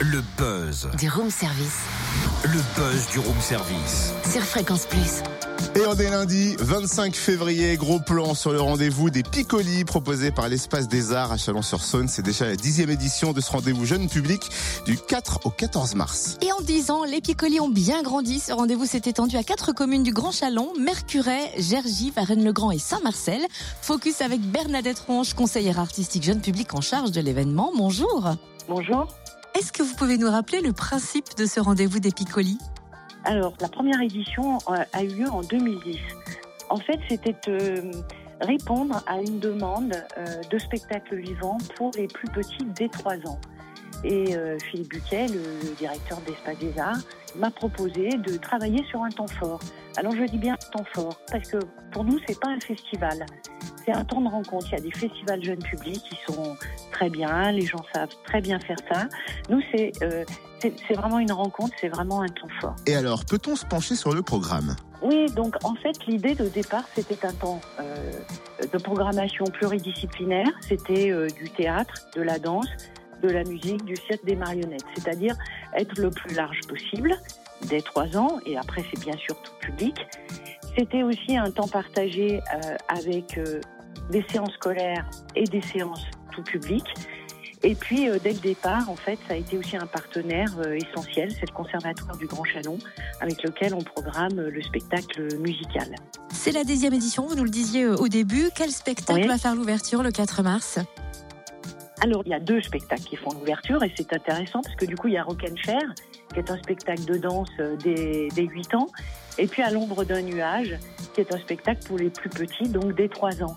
Le buzz. Du room service. Le buzz du room service. Sur Fréquence Plus. Et on est lundi 25 février, gros plan sur le rendez-vous des Picolis proposé par l'Espace des Arts à Chalon-sur-Saône. C'est déjà la dixième édition de ce rendez-vous jeune public du 4 au 14 mars. Et en 10 ans, les Picolis ont bien grandi. Ce rendez-vous s'est étendu à quatre communes du Grand Chalon, Mercuret, Gergy, Varennes-le-Grand et Saint-Marcel. Focus avec Bernadette Ronge, conseillère artistique jeune public en charge de l'événement. Bonjour. Bonjour. Est-ce que vous pouvez nous rappeler le principe de ce rendez-vous des Picolis Alors, la première édition euh, a eu lieu en 2010. En fait, c'était euh, répondre à une demande euh, de spectacle vivant pour les plus petits dès 3 ans. Et Philippe Buquet, le directeur d'Espace des Arts, m'a proposé de travailler sur un temps fort. Alors je dis bien temps fort parce que pour nous c'est pas un festival, c'est un temps de rencontre. Il y a des festivals jeunes publics qui sont très bien, les gens savent très bien faire ça. Nous c'est euh, c'est vraiment une rencontre, c'est vraiment un temps fort. Et alors, peut-on se pencher sur le programme? Oui, donc en fait, l'idée de départ, c'était un temps euh, de programmation pluridisciplinaire. C'était euh, du théâtre, de la danse, de la musique, du cirque, des marionnettes. C'est-à-dire être le plus large possible, dès trois ans, et après, c'est bien sûr tout public. C'était aussi un temps partagé euh, avec des séances scolaires et des séances tout public. Et puis, euh, dès le départ, en fait, ça a été aussi un partenaire euh, essentiel, c'est le Conservatoire du Grand Chalon, avec lequel on programme euh, le spectacle musical. C'est la dixième édition, vous nous le disiez au début. Quel spectacle Oui. va faire l'ouverture le 4 mars? Alors, il y a deux spectacles qui font l'ouverture, et c'est intéressant parce que du coup, il y a Rock and Chair, qui est un spectacle de danse des, des 8 ans, et puis À l'ombre d'un nuage, qui est un spectacle pour les plus petits, donc des 3 ans.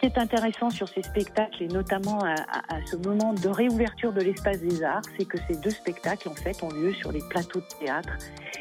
qui est intéressant sur ces spectacles, et notamment à, à- à ce moment de réouverture de l'espace des arts, c'est que ces deux spectacles, en fait, ont lieu sur les plateaux de théâtre,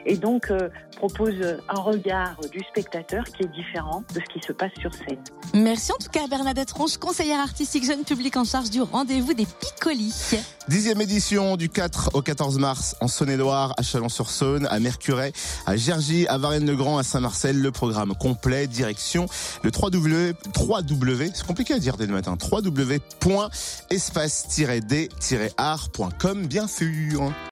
et donc euh, proposent un regard du spectateur qui est différent de ce qui se passe sur scène. Merci en tout cas à Bernadette Ronge, conseillère artistique jeune public en charge du rendez-vous des Picolis. Dixième édition du 4 au 14 mars en Saône-et-Loire, à Chalon-sur-Saône, à Mercuret, à Gergy, à Varennes-le-Grand, à Saint-Marcel. Le programme complet, direction le 3W, 3W, c'est compliqué à dire dès le matin, www.espace-d-art.com bien sûr.